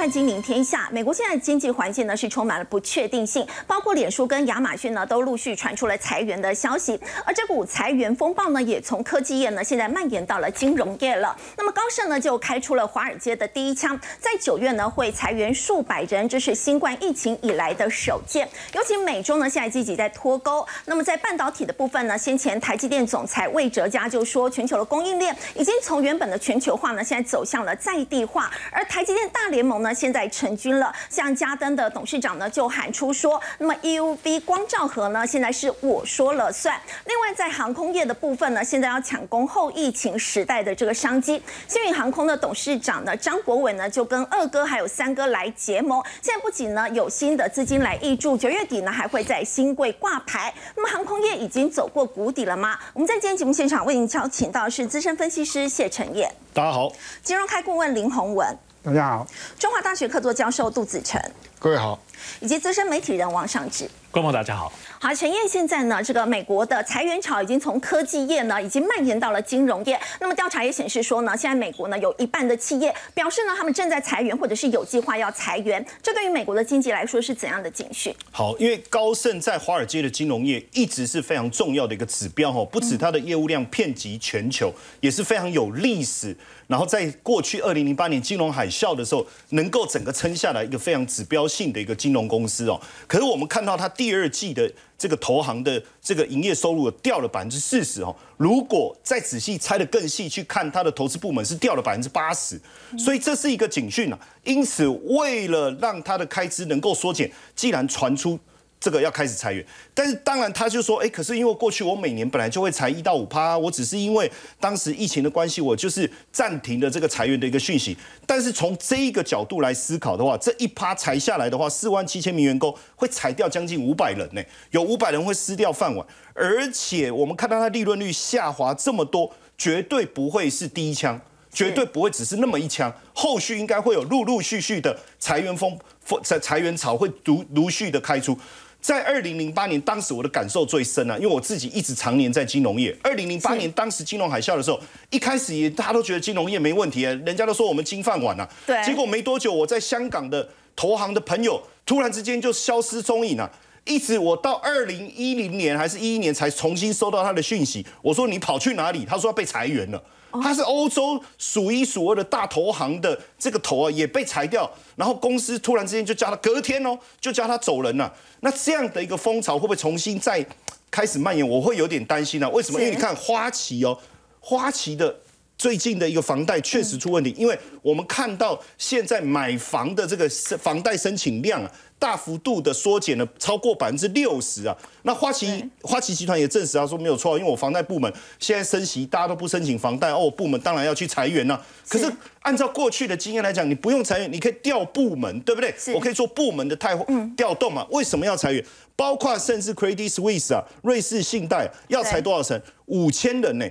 看《金陵天下》。美国现在经济环境呢是充满了不确定性，包括脸书跟亚马逊呢都陆续传出了裁员的消息。而这股裁员风暴呢，也从科技业呢现在蔓延到了金融业了。那么高盛呢就开出了华尔街的第一枪，在九月呢会裁员数百人，这是新冠疫情以来的首见。尤其美中呢现在积极在脱钩。那么在半导体的部分呢，先前台积电总裁魏哲嘉就说，全球的供应链已经从原本的全球化呢，现在走向了在地化。而台积电大联盟呢，现在成军了。像嘉登的董事长呢，就喊出说，那么 EUV 光照盒呢，现在是我说了算。另外，在航空业的部分呢，现在要抢攻后疫情时代的这个商机。新运航空的董事长呢，张国伟呢，就跟二哥还有三哥来结盟。现在不仅呢有新的资金来挹注，九月底呢还会在新贵挂牌。那么航空业已经走过谷底了吗？我们在今天节目现场为您邀请到是资深分析师谢承业，大家好；金融开顾问林宏文，大家好；中华大学客座教授杜子成，各位好；以及资深媒体人王尚志。观众大家好，好，陈燕，现在呢，这个美国的裁员潮已经从科技业呢，已经蔓延到了金融业。那么调查也显示说呢，现在美国呢有一半的企业表示呢，他们正在裁员或者是有计划要裁员。这对于美国的经济来说是怎样的警讯？好，因为高盛在华尔街的金融业一直是非常重要的一个指标哈，不止它的业务量遍及全球，也是非常有历史。然后在过去二零零八年金融海啸的时候，能够整个撑下来一个非常指标性的一个金融公司哦。可是我们看到它。第二季的这个投行的这个营业收入掉了百分之四十哦，如果再仔细拆的更细去看，它的投资部门是掉了百分之八十，所以这是一个警讯啊。因此，为了让它的开支能够缩减，既然传出。这个要开始裁员，但是当然他就说，哎，可是因为过去我每年本来就会裁一到五趴，我只是因为当时疫情的关系，我就是暂停了这个裁员的一个讯息。但是从这一个角度来思考的话，这一趴裁下来的话，四万七千名员工会裁掉将近五百人呢，有五百人会失掉饭碗，而且我们看到它利润率下滑这么多，绝对不会是第一枪，绝对不会只是那么一枪，后续应该会有陆陆续续的裁员风风裁裁员潮会陆陆续的开出。在二零零八年，当时我的感受最深啊，因为我自己一直常年在金融业。二零零八年当时金融海啸的时候，一开始也大家都觉得金融业没问题啊，人家都说我们金饭碗啊。对。结果没多久，我在香港的投行的朋友突然之间就消失踪影了，一直我到二零一零年还是一一年才重新收到他的讯息。我说你跑去哪里？他说被裁员了。他是欧洲数一数二的大投行的这个头啊，也被裁掉，然后公司突然之间就叫他隔天哦，就叫他走人了。那这样的一个风潮会不会重新再开始蔓延？我会有点担心啊。为什么？因为你看花旗哦，花旗的最近的一个房贷确实出问题，因为我们看到现在买房的这个房贷申请量啊。大幅度的缩减了超过百分之六十啊！那花旗花旗集团也证实啊，说没有错，因为我房贷部门现在升息，大家都不申请房贷哦，部门当然要去裁员了。可是按照过去的经验来讲，你不用裁员，你可以调部门，对不对？我可以做部门的太调动嘛？为什么要裁员？包括甚至 Credit Suisse 啊，瑞士信贷要裁多少人？五千人呢？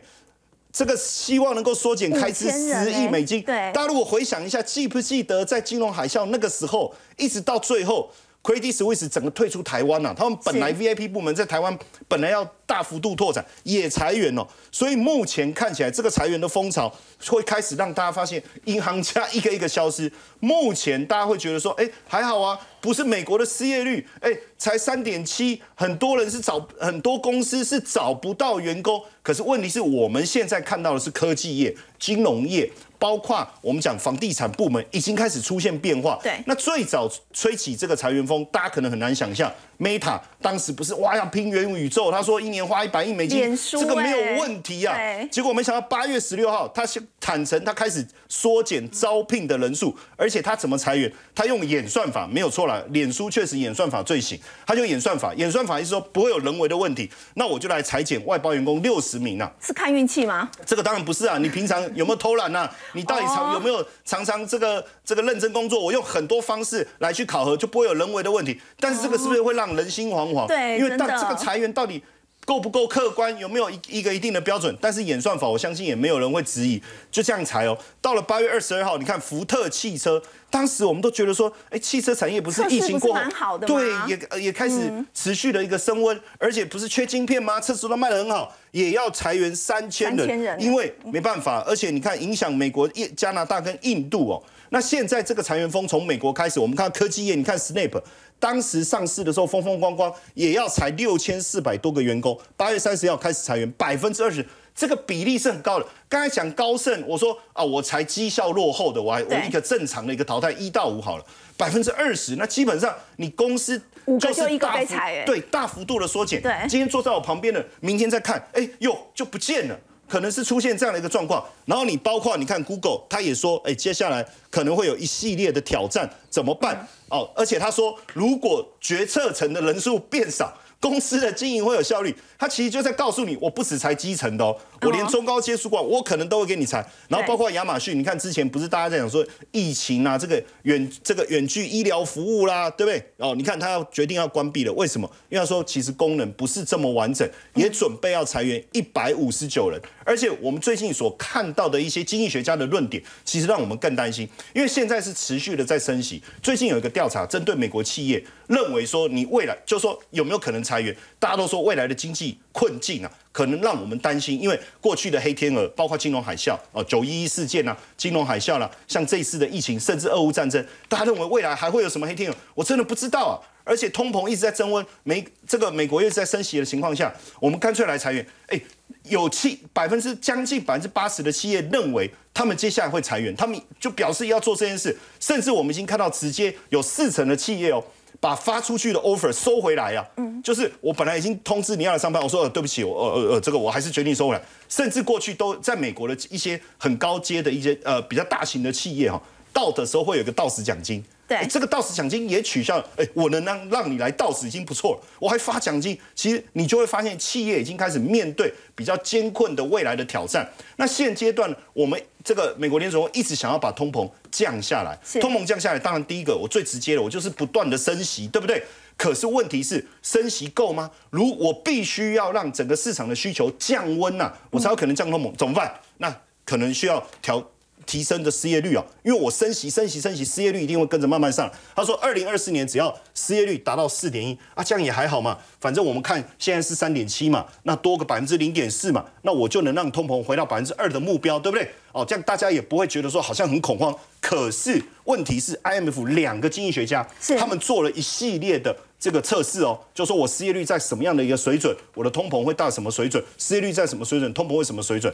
这个希望能够缩减开支十亿美金。对，大家如果回想一下，记不记得在金融海啸那个时候，一直到最后，Credit Suisse 整个退出台湾了。他们本来 VIP 部门在台湾本来要大幅度拓展，也裁员了。所以目前看起来，这个裁员的风潮会开始让大家发现，银行家一个一个消失。目前大家会觉得说，哎，还好啊。不是美国的失业率，哎，才三点七，很多人是找很多公司是找不到员工。可是问题是我们现在看到的是科技业、金融业，包括我们讲房地产部门已经开始出现变化。对，那最早吹起这个裁员风，大家可能很难想象，Meta 当时不是哇要拼元宇宙，他说一年花一百亿美金，这个没有问题啊。结果没想到八月十六号，他坦诚他开始缩减招聘的人数，而且他怎么裁员？他用演算法，没有错了。脸书确实演算法最行，他就演算法，演算法意思说不会有人为的问题，那我就来裁减外包员工六十名啊，是看运气吗？这个当然不是啊，你平常有没有偷懒啊？你到底常有没有常常这个这个认真工作？我用很多方式来去考核，就不会有人为的问题。但是这个是不是会让人心惶惶？对，因为到这个裁员到底。够不够客观？有没有一一个一定的标准？但是演算法，我相信也没有人会质疑。就这样裁哦。到了八月二十二号，你看福特汽车，当时我们都觉得说，哎，汽车产业不是疫情过后，对，也也开始持续的一个升温，而且不是缺晶片吗？车子都卖得很好，也要裁员三千人，因为没办法，而且你看影响美国、加拿大跟印度哦。那现在这个裁员风从美国开始，我们看科技业，你看 Snap 当时上市的时候风风光光，也要裁六千四百多个员工，八月三十号开始裁员，百分之二十。这个比例是很高的。刚才讲高盛，我说啊，我才绩效落后的，我还我一个正常的一个淘汰一到五好了，百分之二十，那基本上你公司就是大幅对大幅度的缩减。对，今天坐在我旁边的，明天再看，哎呦就不见了，可能是出现这样的一个状况。然后你包括你看 Google，他也说，哎，接下来可能会有一系列的挑战，怎么办？哦，而且他说，如果决策层的人数变少。公司的经营会有效率，他其实就在告诉你，我不止才基层的哦，我连中高阶主管我可能都会给你裁。然后包括亚马逊，你看之前不是大家在讲说疫情啊，这个远这个远距医疗服务啦，对不对？哦，你看他要决定要关闭了，为什么？因为他说其实功能不是这么完整，也准备要裁员一百五十九人。而且我们最近所看到的一些经济学家的论点，其实让我们更担心，因为现在是持续的在升息。最近有一个调查，针对美国企业，认为说你未来就说有没有可能裁员？大家都说未来的经济困境啊，可能让我们担心，因为过去的黑天鹅，包括金融海啸啊、九一一事件啊、金融海啸啦，像这一次的疫情，甚至俄乌战争，大家认为未来还会有什么黑天鹅？我真的不知道啊！而且通膨一直在增温，美这个美国又在升息的情况下，我们干脆来裁员。哎，有七百分之将近百分之八十的企业认为他们接下来会裁员，他们就表示要做这件事，甚至我们已经看到直接有四成的企业哦。把发出去的 offer 收回来呀，就是我本来已经通知你要来上班，我说呃对不起，我呃呃呃这个我还是决定收回来。甚至过去都在美国的一些很高阶的一些呃比较大型的企业哈，到的时候会有一个到时奖金。对，这个到时奖金也取消了。哎，我能让让你来到时已经不错了，我还发奖金。其实你就会发现，企业已经开始面对比较艰困的未来的挑战。那现阶段，我们这个美国联储会一直想要把通膨降下来。通膨降下来，当然第一个我最直接的，我就是不断的升息，对不对？可是问题是，升息够吗？如我必须要让整个市场的需求降温呐，我才有可能降通膨，怎么办？那可能需要调。提升的失业率啊，因为我升息、升息、升息，失业率一定会跟着慢慢上。他说，二零二四年只要失业率达到四点一啊，这样也还好嘛。反正我们看现在是三点七嘛，那多个百分之零点四嘛，那我就能让通膨回到百分之二的目标，对不对？哦，这样大家也不会觉得说好像很恐慌。可是问题是，IMF 两个经济学家他们做了一系列的这个测试哦，就说我失业率在什么样的一个水准，我的通膨会到什么水准？失业率在什么水准，通膨会什么水准？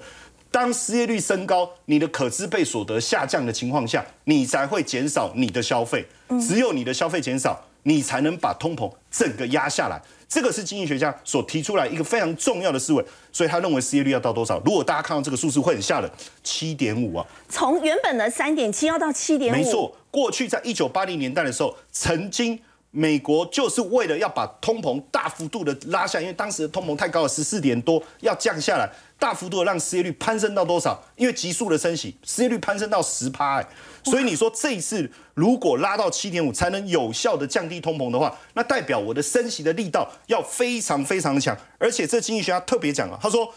当失业率升高，你的可支配所得下降的情况下，你才会减少你的消费。只有你的消费减少，你才能把通膨整个压下来。这个是经济学家所提出来一个非常重要的思维。所以他认为失业率要到多少？如果大家看到这个数字会很吓人，七点五啊！从原本的三点七要到七点五。没错，过去在一九八零年代的时候，曾经。美国就是为了要把通膨大幅度的拉下，因为当时的通膨太高了，十四点多要降下来，大幅度的让失业率攀升到多少？因为急速的升息，失业率攀升到十趴，哎，所以你说这一次如果拉到七点五才能有效的降低通膨的话，那代表我的升息的力道要非常非常强，而且这经济学家特别讲啊，他说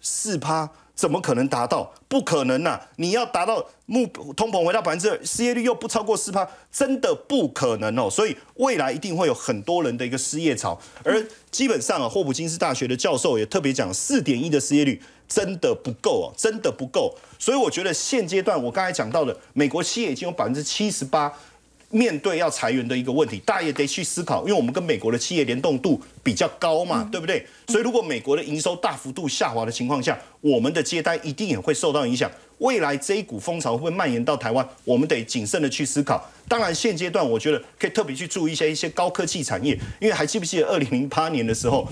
四趴。怎么可能达到？不可能呐！你要达到目通膨回到百分之二，失业率又不超过四趴，真的不可能哦。所以未来一定会有很多人的一个失业潮。而基本上啊，霍普金斯大学的教授也特别讲，四点一的失业率真的不够哦，真的不够。所以我觉得现阶段我刚才讲到的，美国企业已经有百分之七十八。面对要裁员的一个问题，大家也得去思考，因为我们跟美国的企业联动度比较高嘛，对不对？所以如果美国的营收大幅度下滑的情况下，我们的接单一定也会受到影响。未来这一股风潮会蔓延到台湾，我们得谨慎的去思考。当然，现阶段我觉得可以特别去注意一些一些高科技产业，因为还记不记得二零零八年的时候，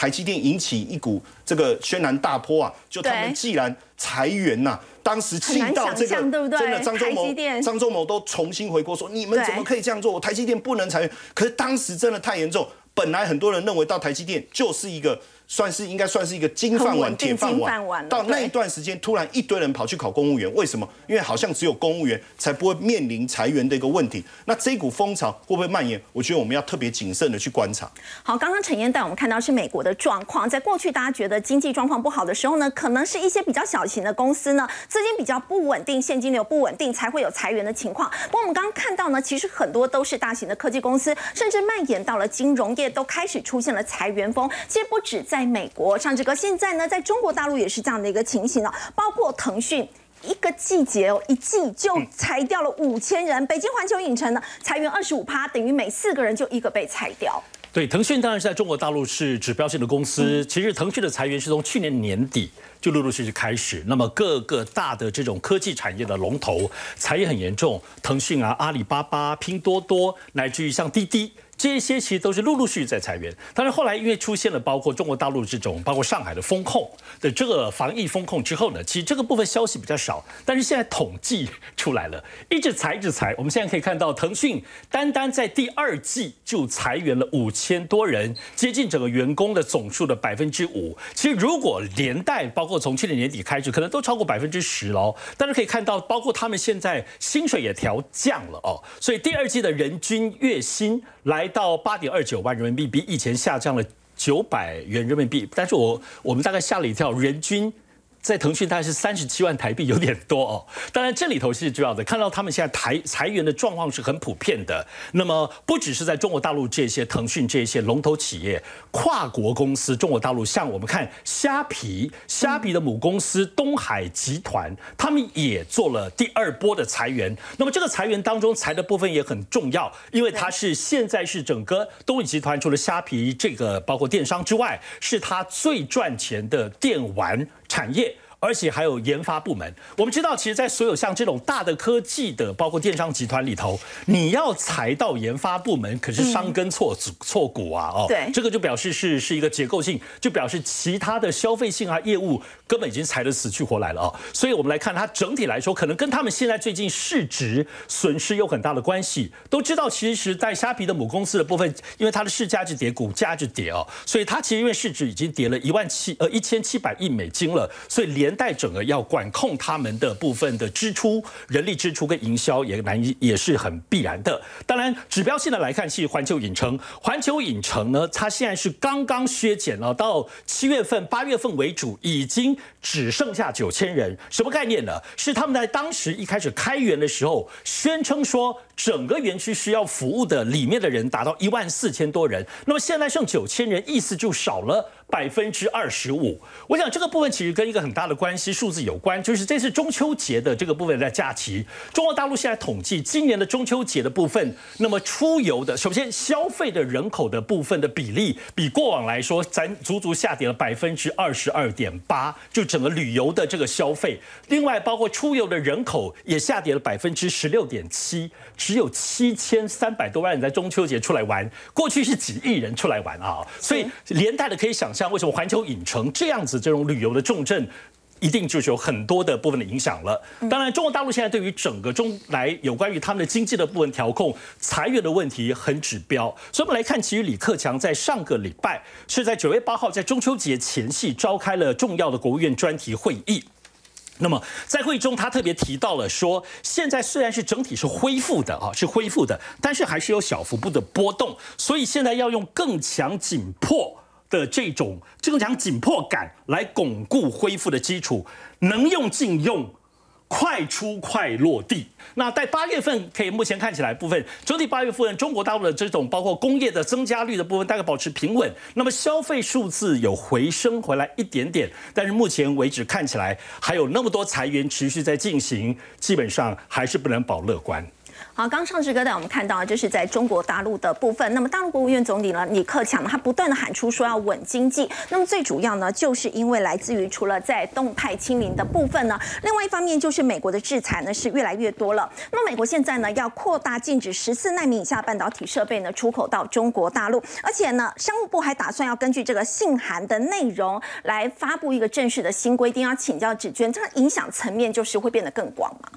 台积电引起一股这个轩然大波啊？就他们既然裁员呐。当时气到这个，真的张忠谋、张忠谋都重新回锅说：“你们怎么可以这样做？我台积电不能裁员。”可是当时真的太严重，本来很多人认为到台积电就是一个。算是应该算是一个金饭碗、铁饭碗。到那一段时间，突然一堆人跑去考公务员，为什么？因为好像只有公务员才不会面临裁员的一个问题。那这股风潮会不会蔓延？我觉得我们要特别谨慎的去观察。好，刚刚陈燕带我们看到是美国的状况，在过去大家觉得经济状况不好的时候呢，可能是一些比较小型的公司呢，资金比较不稳定，现金流不稳定，才会有裁员的情况。不过我们刚刚看到呢，其实很多都是大型的科技公司，甚至蔓延到了金融业，都开始出现了裁员风。其实不止在美国，唱这歌，现在呢，在中国大陆也是这样的一个情形哦，包括腾讯。一个季节哦，一季就裁掉了五千人。北京环球影城呢，裁员二十五趴，等于每四个人就一个被裁掉。对，腾讯当然是在中国大陆是指标性的公司。其实腾讯的裁员是从去年年底就陆陆续续开始，那么各个大的这种科技产业的龙头裁员很严重，腾讯啊、阿里巴巴、拼多多，乃至于像滴滴。这些其实都是陆陆续续在裁员，但是后来因为出现了包括中国大陆这种，包括上海的风控的这个防疫风控之后呢，其实这个部分消息比较少。但是现在统计出来了，一直裁一直裁。我们现在可以看到，腾讯单单在第二季就裁员了五千多人，接近整个员工的总数的百分之五。其实如果连带包括从去年年底开始，可能都超过百分之十喽。但是可以看到，包括他们现在薪水也调降了哦，所以第二季的人均月薪来。到八点二九万人民币，比以前下降了九百元人民币，但是我我们大概吓了一跳，人均。在腾讯大概是三十七万台币，有点多哦。当然，这里头是主要的，看到他们现在裁裁员的状况是很普遍的。那么，不只是在中国大陆这些腾讯这些龙头企业，跨国公司，中国大陆像我们看虾皮，虾皮的母公司东海集团，他们也做了第二波的裁员。那么，这个裁员当中裁的部分也很重要，因为它是现在是整个东海集团除了虾皮这个包括电商之外，是它最赚钱的电玩。产业。而且还有研发部门。我们知道，其实，在所有像这种大的科技的，包括电商集团里头，你要裁到研发部门，可是伤根错错骨啊！哦，对，这个就表示是是一个结构性，就表示其他的消费性啊业务根本已经裁得死去活来了啊！所以我们来看它整体来说，可能跟他们现在最近市值损失有很大的关系。都知道，其实，在虾皮的母公司的部分，因为它的市价值跌，股价就跌哦，所以它其实因为市值已经跌了一万七呃一千七百亿美金了，所以连。带整个要管控他们的部分的支出、人力支出跟营销也难以也是很必然的。当然，指标性的来看，是环球影城。环球影城呢，它现在是刚刚削减了，到七月份、八月份为主，已经只剩下九千人。什么概念呢？是他们在当时一开始开园的时候，宣称说整个园区需要服务的里面的人达到一万四千多人，那么现在剩九千人，意思就少了。百分之二十五，我想这个部分其实跟一个很大的关系数字有关，就是这次中秋节的这个部分的假期，中国大陆现在统计今年的中秋节的部分，那么出游的，首先消费的人口的部分的比例，比过往来说，咱足足下跌了百分之二十二点八，就整个旅游的这个消费，另外包括出游的人口也下跌了百分之十六点七，只有七千三百多万人在中秋节出来玩，过去是几亿人出来玩啊，所以连带的可以想像为什么环球影城这样子这种旅游的重镇，一定就是有很多的部分的影响了。当然，中国大陆现在对于整个中来有关于他们的经济的部分调控、裁员的问题很指标。所以，我们来看，其实李克强在上个礼拜是在九月八号，在中秋节前夕召开了重要的国务院专题会议。那么，在会议中，他特别提到了说，现在虽然是整体是恢复的啊，是恢复的，但是还是有小幅度的波动，所以现在要用更强紧迫。的这种这种讲紧迫感来巩固恢复的基础，能用尽用，快出快落地。那在八月份可以目前看起来部分整体八月份中国大陆的这种包括工业的增加率的部分大概保持平稳，那么消费数字有回升回来一点点，但是目前为止看起来还有那么多裁员持续在进行，基本上还是不能保乐观。好，刚上支歌带我们看到，就是在中国大陆的部分。那么，大陆国务院总理呢，李克强呢，他不断的喊出说要稳经济。那么，最主要呢，就是因为来自于除了在动态清零的部分呢，另外一方面就是美国的制裁呢是越来越多了。那么，美国现在呢要扩大禁止十四纳米以下半导体设备呢出口到中国大陆，而且呢，商务部还打算要根据这个信函的内容来发布一个正式的新规定。要请教志娟，这个影响层面就是会变得更广嘛？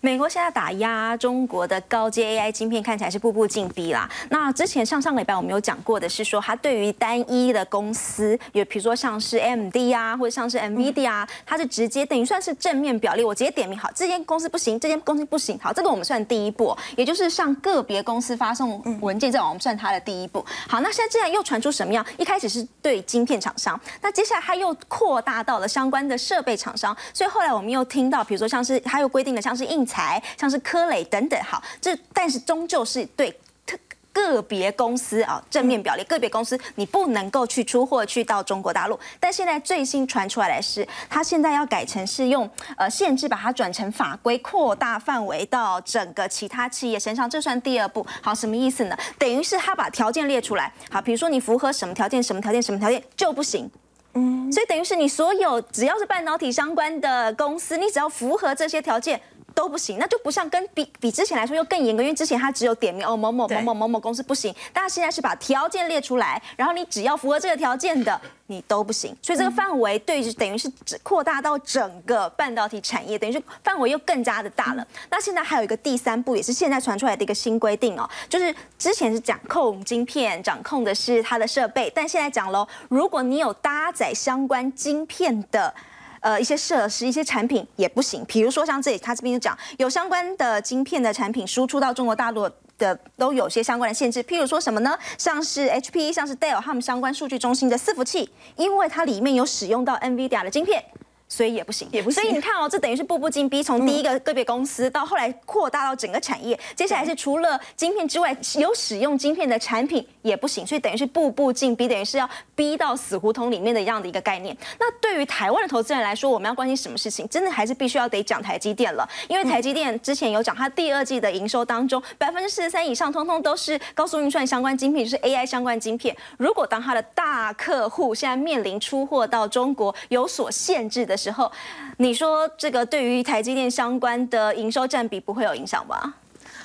美国现在打压中国的高阶 AI 晶片，看起来是步步进逼啦。那之前上上礼拜我们有讲过的是说，它对于单一的公司，有比如说像是 MD 啊，或者像是 NVIDIA 啊，它是直接等于算是正面表列，我直接点名好，这间公司不行，这间公司不行，好，这个我们算第一步，也就是向个别公司发送文件，这种我们算它的第一步。好，那现在既然又传出什么样？一开始是对晶片厂商，那接下来它又扩大到了相关的设备厂商，所以后来我们又听到，比如说像是它又规定了像是硬。材像是科磊等等，好，这但是终究是对特个别公司啊正面表列个别公司你不能够去出货去到中国大陆。但现在最新传出来的是，他现在要改成是用呃限制把它转成法规，扩大范围到整个其他企业身上，这算第二步。好，什么意思呢？等于是他把条件列出来，好，比如说你符合什么条件，什么条件，什么条件就不行。嗯，所以等于是你所有只要是半导体相关的公司，你只要符合这些条件。都不行，那就不像跟比比之前来说又更严格，因为之前它只有点名哦某某某某某某公司不行，但他现在是把条件列出来，然后你只要符合这个条件的，你都不行。所以这个范围对等于是扩大到整个半导体产业，等于是范围又更加的大了。那现在还有一个第三步，也是现在传出来的一个新规定哦，就是之前是掌控晶片，掌控的是它的设备，但现在讲喽，如果你有搭载相关晶片的。呃，一些设施、一些产品也不行。比如说像这里，他这边就讲有相关的晶片的产品输出到中国大陆的，都有些相关的限制。譬如说什么呢？像是 HP、像是 Dell 他们相关数据中心的伺服器，因为它里面有使用到 NVIDIA 的晶片。所以也不行，也不行。所以你看哦，这等于是步步进逼，从第一个个别公司到后来扩大到整个产业。接下来是除了晶片之外，有使用晶片的产品也不行。所以等于是步步进逼，等于是要逼到死胡同里面的一样的一个概念。那对于台湾的投资人来说，我们要关心什么事情？真的还是必须要得讲台积电了，因为台积电之前有讲，它第二季的营收当中，百分之四十三以上，通通都是高速运算相关晶片，就是 AI 相关晶片。如果当它的大客户现在面临出货到中国有所限制的，时候，你说这个对于台积电相关的营收占比不会有影响吧？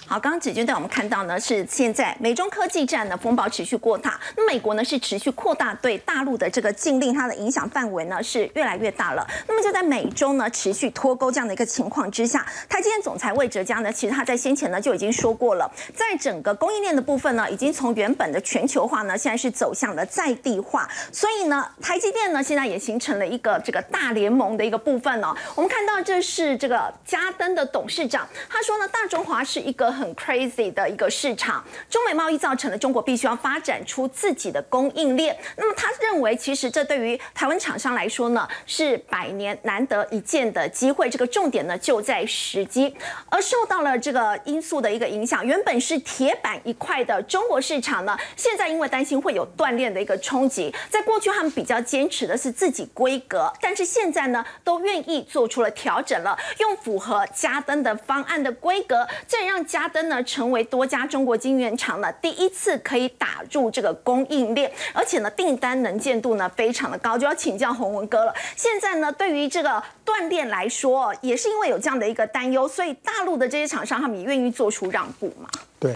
好，刚刚子君带我们看到呢，是现在美中科技战的风暴持续过大，那美国呢是持续扩大对大陆的这个禁令，它的影响范围呢是越来越大了。那么就在美中呢持续脱钩这样的一个情况之下，台积电总裁魏哲嘉呢，其实他在先前呢就已经说过了，在整个供应链的部分呢，已经从原本的全球化呢，现在是走向了在地化，所以呢，台积电呢现在也形成了一个这个大联盟的一个部分哦。我们看到这是这个嘉登的董事长，他说呢，大中华是一个。很 crazy 的一个市场，中美贸易造成了中国必须要发展出自己的供应链。那么他认为，其实这对于台湾厂商来说呢，是百年难得一见的机会。这个重点呢就在时机。而受到了这个因素的一个影响，原本是铁板一块的中国市场呢，现在因为担心会有断链的一个冲击，在过去他们比较坚持的是自己规格，但是现在呢，都愿意做出了调整了，用符合加登的方案的规格，这让加。嘉登呢，成为多家中国晶圆厂呢第一次可以打入这个供应链，而且呢订单能见度呢非常的高，就要请教洪文哥了。现在呢，对于这个断链来说，也是因为有这样的一个担忧，所以大陆的这些厂商他们也愿意做出让步嘛？对，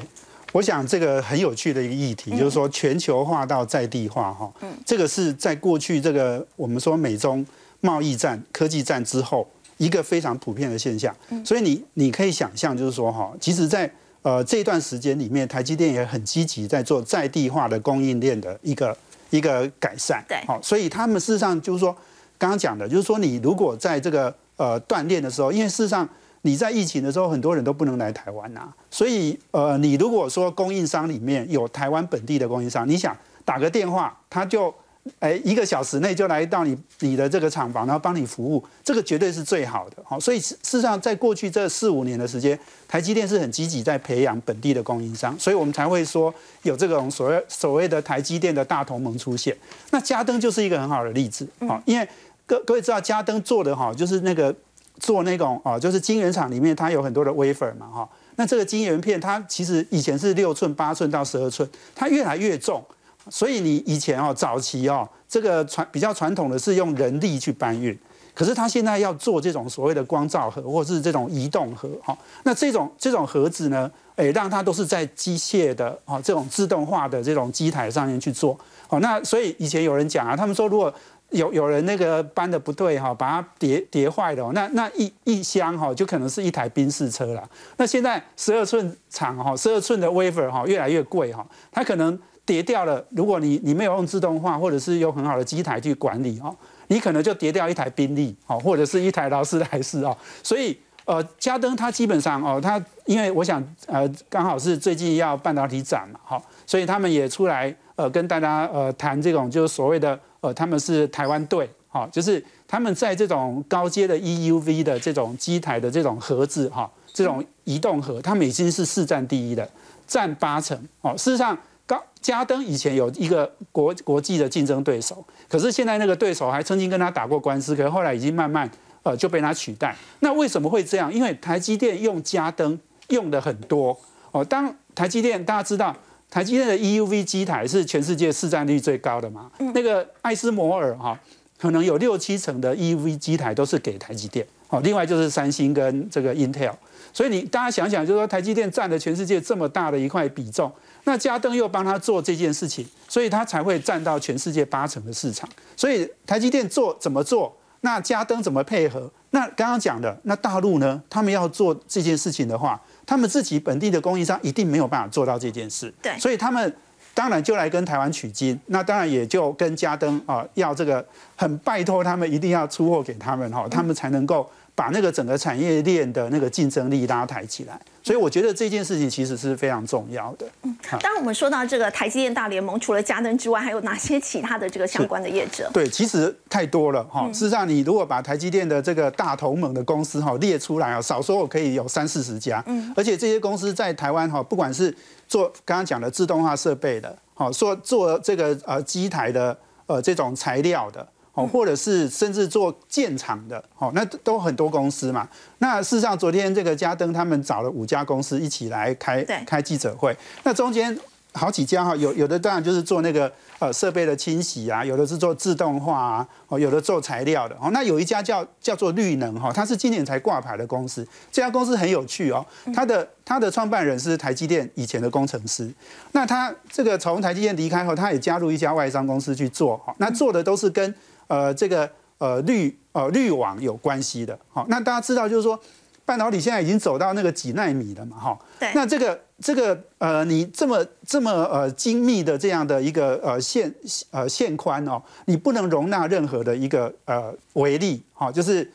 我想这个很有趣的一个议题，就是说全球化到在地化哈，嗯，这个是在过去这个我们说美中贸易战、科技战之后。一个非常普遍的现象，所以你你可以想象，就是说哈，其实，在呃这段时间里面，台积电也很积极在做在地化的供应链的一个一个改善。对，好，所以他们事实上就是说，刚刚讲的，就是说你如果在这个呃锻炼的时候，因为事实上你在疫情的时候，很多人都不能来台湾呐，所以呃你如果说供应商里面有台湾本地的供应商，你想打个电话，他就。哎，一个小时内就来到你你的这个厂房，然后帮你服务，这个绝对是最好的。好，所以事实上，在过去这四五年的时间，台积电是很积极在培养本地的供应商，所以我们才会说有这种所谓所谓的台积电的大同盟出现。那嘉登就是一个很好的例子，好，因为各各位知道嘉登做的哈，就是那个做那种啊，就是晶圆厂里面它有很多的 wafer 嘛，哈，那这个晶圆片它其实以前是六寸、八寸到十二寸，它越来越重。所以你以前哦，早期哦，这个传比较传统的是用人力去搬运，可是他现在要做这种所谓的光照盒或是这种移动盒哈，那这种这种盒子呢，哎，让它都是在机械的啊这种自动化的这种机台上面去做，哦，那所以以前有人讲啊，他们说如果有有人那个搬的不对哈，把它叠叠坏了，那那一一箱哈就可能是一台宾士车了。那现在十二寸厂哈，十二寸的 wafer 哈越来越贵哈，它可能。叠掉了，如果你你没有用自动化，或者是用很好的机台去管理哦，你可能就叠掉一台宾利哦，或者是一台劳斯莱斯哦。所以呃，嘉登它基本上哦，它因为我想呃，刚好是最近要半导体展嘛，好，所以他们也出来呃跟大家呃谈这种就是所谓的呃他们是台湾队，哈，就是他们在这种高阶的 EUV 的这种机台的这种盒子哈，这种移动盒，他们已经是市占第一的。占八成哦。事实上，高嘉登以前有一个国国际的竞争对手，可是现在那个对手还曾经跟他打过官司，可是后来已经慢慢呃就被他取代。那为什么会这样？因为台积电用嘉登用的很多哦。当台积电大家知道，台积电的 EUV 机台是全世界市占率最高的嘛？那个艾斯摩尔哈，可能有六七成的 EUV 机台都是给台积电哦。另外就是三星跟这个 Intel。所以你大家想想，就是说台积电占了全世界这么大的一块比重，那嘉登又帮他做这件事情，所以他才会占到全世界八成的市场。所以台积电做怎么做，那嘉登怎么配合？那刚刚讲的，那大陆呢？他们要做这件事情的话，他们自己本地的供应商一定没有办法做到这件事。对，所以他们当然就来跟台湾取经，那当然也就跟嘉登啊要这个很拜托他们一定要出货给他们哈，他们才能够。把那个整个产业链的那个竞争力拉抬起来，所以我觉得这件事情其实是非常重要的。嗯，当我们说到这个台积电大联盟，除了嘉登之外，还有哪些其他的这个相关的业者？对，其实太多了哈。事实上，你如果把台积电的这个大同盟的公司哈列出来啊，少说我可以有三四十家。嗯，而且这些公司在台湾哈，不管是做刚刚讲的自动化设备的，好，说做这个呃机台的呃这种材料的。哦，或者是甚至做建厂的，哦，那都很多公司嘛。那事实上，昨天这个嘉登他们找了五家公司一起来开开记者会。那中间好几家哈，有有的当然就是做那个呃设备的清洗啊，有的是做自动化啊，哦，有的做材料的。哦，那有一家叫叫做绿能哈，它是今年才挂牌的公司。这家公司很有趣哦，它的它的创办人是台积电以前的工程师。那他这个从台积电离开后，他也加入一家外商公司去做。哈，那做的都是跟呃，这个呃滤呃滤网有关系的，好，那大家知道就是说，半导体现在已经走到那个几纳米了嘛，哈，对，那这个这个呃，你这么这么呃精密的这样的一个呃线呃线宽哦，你不能容纳任何的一个呃微粒，哈，就是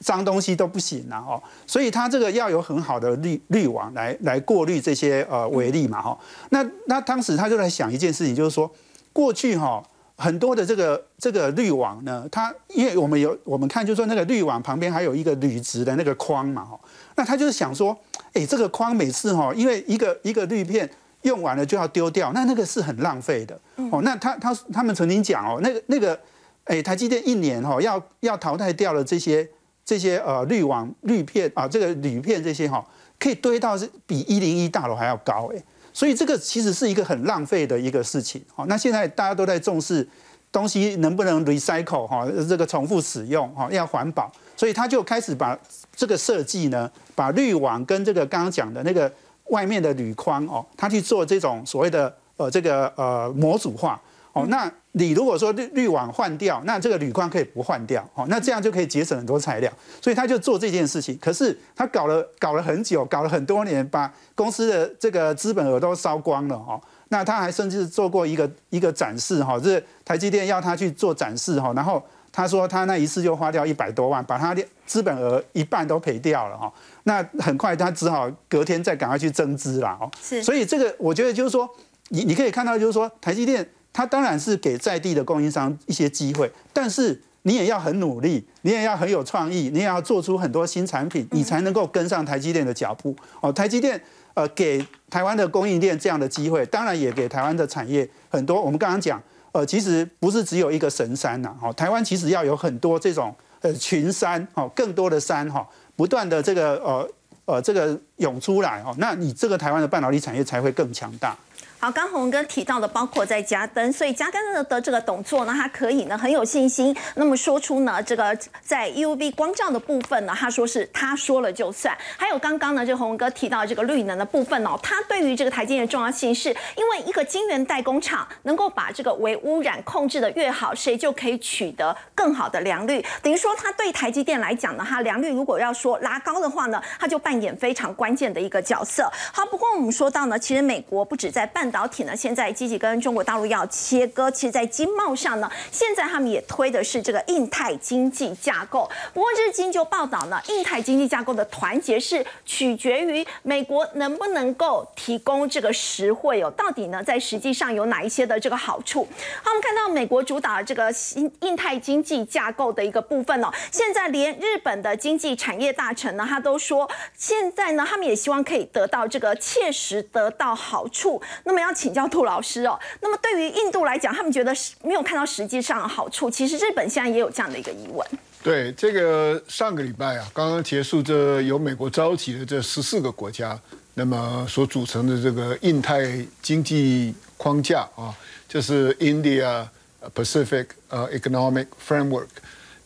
脏东西都不行啊，哦，所以它这个要有很好的滤滤网来来过滤这些呃微粒嘛，哈，那那当时他就在想一件事情，就是说过去哈。很多的这个这个滤网呢，它因为我们有我们看，就是说那个滤网旁边还有一个铝质的那个框嘛，哈，那他就是想说，哎，这个框每次哈，因为一个一个滤片用完了就要丢掉，那那个是很浪费的，哦，那他他他们曾经讲哦，那个那个，哎，台积电一年哈要要淘汰掉了这些这些呃滤网滤片啊，这个铝片这些哈，可以堆到是比一零一大楼还要高，哎。所以这个其实是一个很浪费的一个事情，好，那现在大家都在重视东西能不能 recycle 哈，这个重复使用哈，要环保，所以他就开始把这个设计呢，把滤网跟这个刚刚讲的那个外面的铝框哦，他去做这种所谓的呃这个呃模组化。哦，那你如果说滤滤网换掉，那这个铝框可以不换掉，哦，那这样就可以节省很多材料，所以他就做这件事情。可是他搞了搞了很久，搞了很多年，把公司的这个资本额都烧光了，哦，那他还甚至做过一个一个展示，哈，是台积电要他去做展示，哈，然后他说他那一次就花掉一百多万，把他的资本额一半都赔掉了，哈，那很快他只好隔天再赶快去增资了，哦，是，所以这个我觉得就是说，你你可以看到就是说台积电。它当然是给在地的供应商一些机会，但是你也要很努力，你也要很有创意，你也要做出很多新产品，你才能够跟上台积电的脚步。哦，台积电呃给台湾的供应链这样的机会，当然也给台湾的产业很多。我们刚刚讲，呃，其实不是只有一个神山呐，哦，台湾其实要有很多这种呃群山，哦，更多的山哈，不断的这个呃呃这个涌出来哦，那你这个台湾的半导体产业才会更强大。好，刚洪哥提到的包括在加登，所以加登的的这个董座呢，他可以呢很有信心，那么说出呢这个在 UV 光照的部分呢，他说是他说了就算。还有刚刚呢，这洪哥提到这个绿能的部分哦，他对于这个台积电的重要性，是因为一个晶圆代工厂能够把这个微污染控制的越好，谁就可以取得更好的良率。等于说，他对台积电来讲呢，它良率如果要说拉高的话呢，它就扮演非常关键的一个角色。好，不过我们说到呢，其实美国不止在半导体呢，现在积极跟中国大陆要切割。其实，在经贸上呢，现在他们也推的是这个印太经济架构。不过，日经就报道呢，印太经济架构的团结是取决于美国能不能够提供这个实惠哦。到底呢，在实际上有哪一些的这个好处？好，我们看到美国主导这个印印太经济架构的一个部分哦，现在连日本的经济产业大臣呢，他都说，现在呢，他们也希望可以得到这个切实得到好处。那么要请教杜老师哦，那么对于印度来讲，他们觉得没有看到实际上的好处。其实日本现在也有这样的一个疑问。对，这个上个礼拜啊，刚刚结束这由美国召集的这十四个国家，那么所组成的这个印太经济框架啊，就是 India Pacific Economic Framework。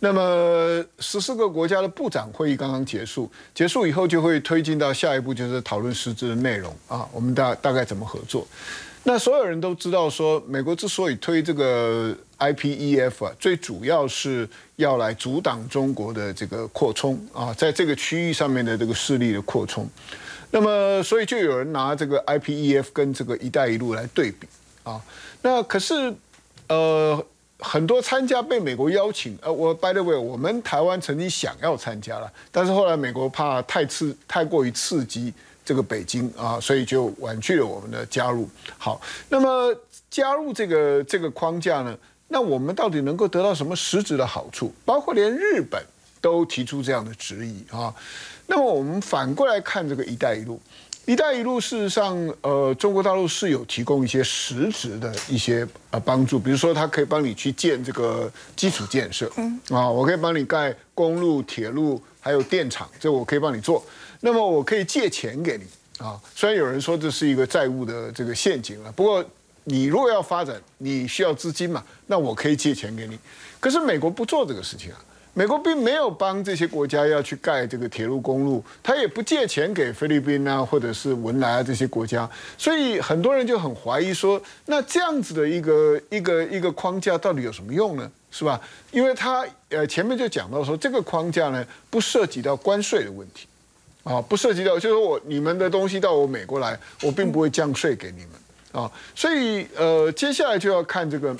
那么十四个国家的部长会议刚刚结束，结束以后就会推进到下一步，就是讨论实质的内容啊，我们大大概怎么合作。那所有人都知道，说美国之所以推这个 IPEF 啊，最主要是要来阻挡中国的这个扩充啊，在这个区域上面的这个势力的扩充。那么，所以就有人拿这个 IPEF 跟这个“一带一路”来对比啊。那可是，呃，很多参加被美国邀请，呃，我 by the way，我们台湾曾经想要参加了，但是后来美国怕太刺、太过于刺激这个北京啊，所以就婉拒了我们的加入。好，那么加入这个这个框架呢？那我们到底能够得到什么实质的好处？包括连日本都提出这样的质疑啊。那么我们反过来看这个“一带一路”，“一带一路”事实上，呃，中国大陆是有提供一些实质的一些呃帮助，比如说它可以帮你去建这个基础建设，嗯，啊，我可以帮你盖公路、铁路，还有电厂，这我可以帮你做。那么我可以借钱给你啊，虽然有人说这是一个债务的这个陷阱了，不过。你如果要发展，你需要资金嘛？那我可以借钱给你。可是美国不做这个事情啊，美国并没有帮这些国家要去盖这个铁路公路，他也不借钱给菲律宾啊，或者是文莱啊这些国家。所以很多人就很怀疑说，那这样子的一个一个一个框架到底有什么用呢？是吧？因为他呃前面就讲到说，这个框架呢不涉及到关税的问题啊，不涉及到就是我你们的东西到我美国来，我并不会降税给你们。啊，所以呃，接下来就要看这个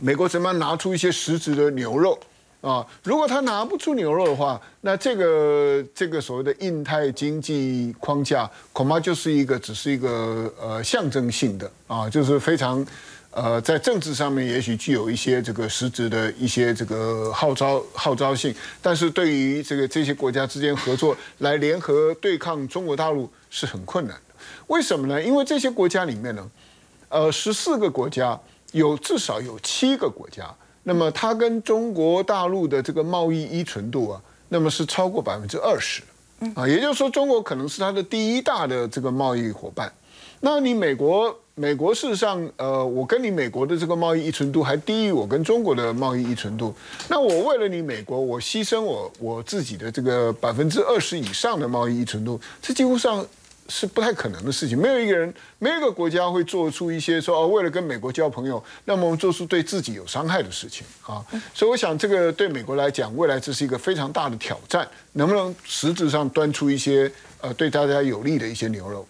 美国怎么样拿出一些实质的牛肉啊。如果他拿不出牛肉的话，那这个这个所谓的印太经济框架恐怕就是一个只是一个呃象征性的啊，就是非常呃在政治上面也许具有一些这个实质的一些这个号召号召性，但是对于这个这些国家之间合作来联合对抗中国大陆是很困难的。为什么呢？因为这些国家里面呢，呃，十四个国家有至少有七个国家，那么它跟中国大陆的这个贸易依存度啊，那么是超过百分之二十，啊，也就是说中国可能是它的第一大的这个贸易伙伴。那你美国，美国事实上，呃，我跟你美国的这个贸易依存度还低于我跟中国的贸易依存度。那我为了你美国，我牺牲我我自己的这个百分之二十以上的贸易依存度，这几乎上。是不太可能的事情，没有一个人，没有一个国家会做出一些说哦，为了跟美国交朋友，那么我们做出对自己有伤害的事情啊。所以我想，这个对美国来讲，未来这是一个非常大的挑战，能不能实质上端出一些呃对大家有利的一些牛肉？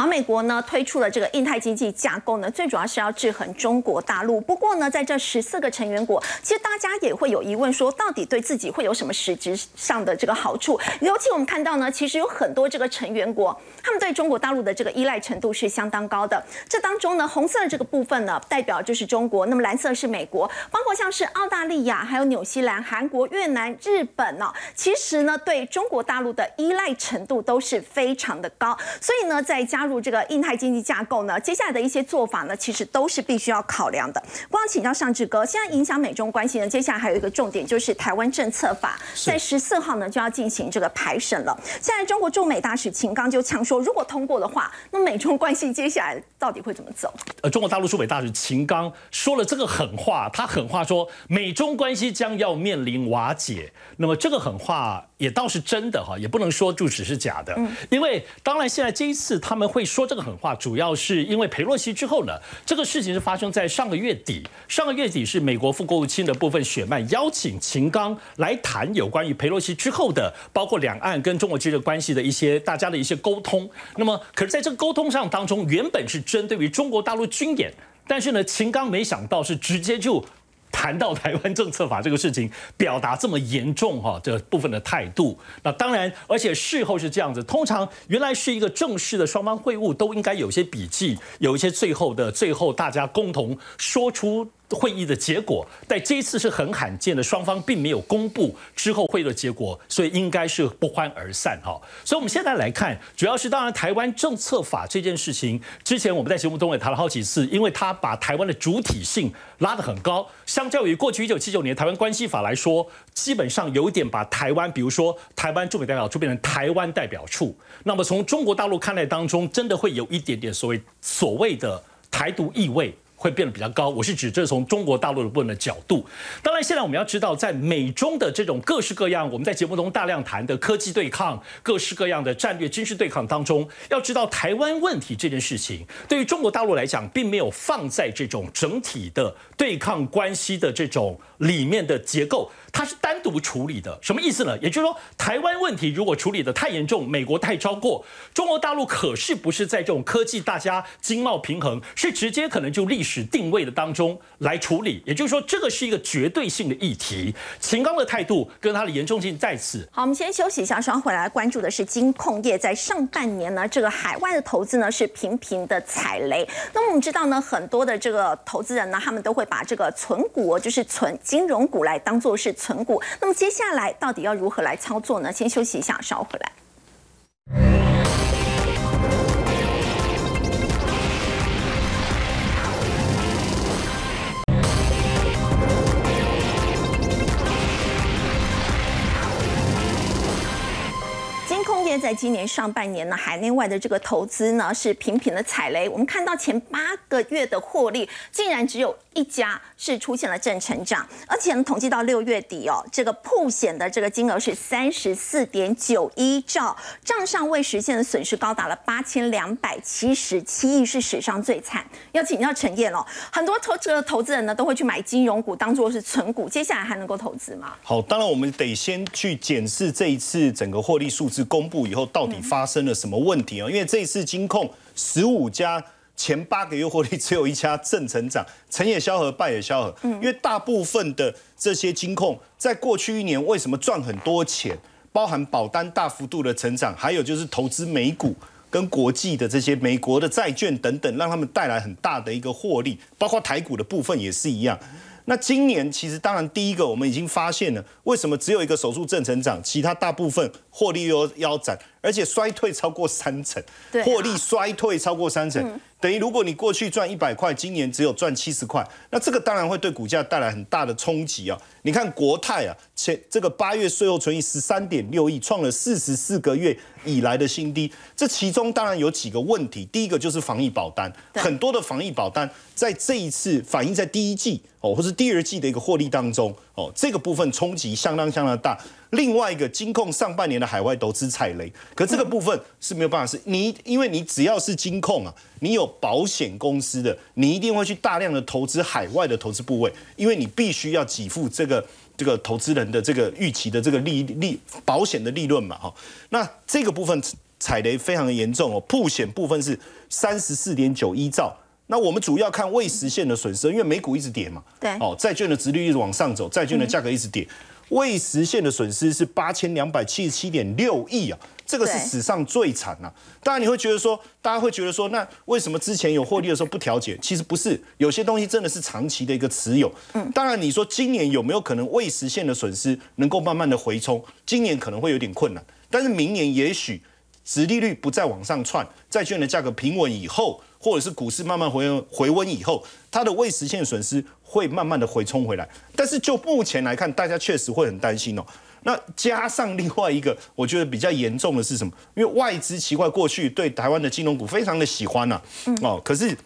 好，美国呢推出了这个印太经济架构呢，最主要是要制衡中国大陆。不过呢，在这十四个成员国，其实大家也会有疑问，说到底对自己会有什么实质上的这个好处？尤其我们看到呢，其实有很多这个成员国，他们对中国大陆的这个依赖程度是相当高的。这当中呢，红色的这个部分呢，代表就是中国；那么蓝色是美国，包括像是澳大利亚、还有纽西兰、韩国、越南、日本呢，其实呢，对中国大陆的依赖程度都是非常的高。所以呢，在加入这个印太经济架构呢，接下来的一些做法呢，其实都是必须要考量的。光请教尚志哥，现在影响美中关系呢，接下来还有一个重点就是台湾政策法，在十四号呢就要进行这个排审了。现在中国驻美大使秦刚就强说，如果通过的话，那美中关系接下来到底会怎么走？呃，中国大陆驻美大使秦刚说了这个狠话，他狠话说美中关系将要面临瓦解。那么这个狠话也倒是真的哈，也不能说就只是假的，因为当然现在这一次他们会。说这个狠话，主要是因为佩洛西之后呢，这个事情是发生在上个月底。上个月底是美国副国务卿的部分雪曼邀请秦刚来谈有关于佩洛西之后的，包括两岸跟中国之间关系的一些大家的一些沟通。那么，可是在这个沟通上当中，原本是针对于中国大陆军演，但是呢，秦刚没想到是直接就。谈到台湾政策法这个事情，表达这么严重哈这部分的态度，那当然，而且事后是这样子，通常原来是一个正式的双方会晤，都应该有些笔记，有一些最后的最后大家共同说出。会议的结果，但这一次是很罕见的，双方并没有公布之后会的结果，所以应该是不欢而散哈。所以我们现在来看，主要是当然台湾政策法这件事情，之前我们在节目中也谈了好几次，因为它把台湾的主体性拉得很高，相较于过去一九七九年台湾关系法来说，基本上有点把台湾，比如说台湾驻美代表处变成台湾代表处，那么从中国大陆看待当中，真的会有一点点所谓所谓的台独意味。会变得比较高，我是指这从中国大陆的部分的角度。当然，现在我们要知道，在美中的这种各式各样，我们在节目中大量谈的科技对抗、各式各样的战略军事对抗当中，要知道台湾问题这件事情，对于中国大陆来讲，并没有放在这种整体的对抗关系的这种里面的结构。它是单独处理的，什么意思呢？也就是说，台湾问题如果处理的太严重，美国太超过，中国大陆可是不是在这种科技大家经贸平衡，是直接可能就历史定位的当中来处理。也就是说，这个是一个绝对性的议题。秦刚的态度跟他的严重性在此。好，我们先休息一下，稍回来关注的是金控业在上半年呢，这个海外的投资呢是频频的踩雷。那么我们知道呢，很多的这个投资人呢，他们都会把这个存股，就是存金融股来当做是。存股，那么接下来到底要如何来操作呢？先休息一下，稍回来。在今年上半年呢，海内外的这个投资呢是频频的踩雷。我们看到前八个月的获利，竟然只有一家是出现了正成长，而且呢，统计到六月底哦，这个破险的这个金额是三十四点九一兆，账上未实现的损失高达了八千两百七十七亿，是史上最惨。要请教陈燕哦，很多投这个投资人呢都会去买金融股当做是存股，接下来还能够投资吗？好，当然我们得先去检视这一次整个获利数字公布。以后到底发生了什么问题啊？因为这一次金控十五家前八个月获利只有一家正成长，成也萧何，败也萧何。因为大部分的这些金控在过去一年为什么赚很多钱？包含保单大幅度的成长，还有就是投资美股跟国际的这些美国的债券等等，让他们带来很大的一个获利，包括台股的部分也是一样。那今年其实当然第一个我们已经发现了，为什么只有一个手术正成长，其他大部分获利又腰斩，而且衰退超过三成，获利衰退超过三成。等于如果你过去赚一百块，今年只有赚七十块，那这个当然会对股价带来很大的冲击啊！你看国泰啊，前这个八月税后存益十三点六亿，创了四十四个月以来的新低。这其中当然有几个问题，第一个就是防疫保单，很多的防疫保单在这一次反映在第一季哦，或是第二季的一个获利当中哦，这个部分冲击相当相当大。另外一个金控上半年的海外投资踩雷，可这个部分是没有办法，是你因为你只要是金控啊，你有保险公司的，你一定会去大量的投资海外的投资部位，因为你必须要给付这个这个投资人的这个预期的这个利利保险的利润嘛，哈，那这个部分踩雷非常的严重哦，铺险部分是三十四点九一兆，那我们主要看未实现的损失，因为美股一直跌嘛，对，哦，债券的值率一直往上走，债券的价格一直跌。未实现的损失是八千两百七十七点六亿啊，这个是史上最惨呐。当然你会觉得说，大家会觉得说，那为什么之前有获利的时候不调节？其实不是，有些东西真的是长期的一个持有。嗯，当然你说今年有没有可能未实现的损失能够慢慢的回冲？今年可能会有点困难，但是明年也许，殖利率不再往上窜，债券的价格平稳以后，或者是股市慢慢回回温以后，它的未实现损失。会慢慢的回冲回来，但是就目前来看，大家确实会很担心哦。那加上另外一个，我觉得比较严重的是什么？因为外资奇怪过去对台湾的金融股非常的喜欢呐，哦，可是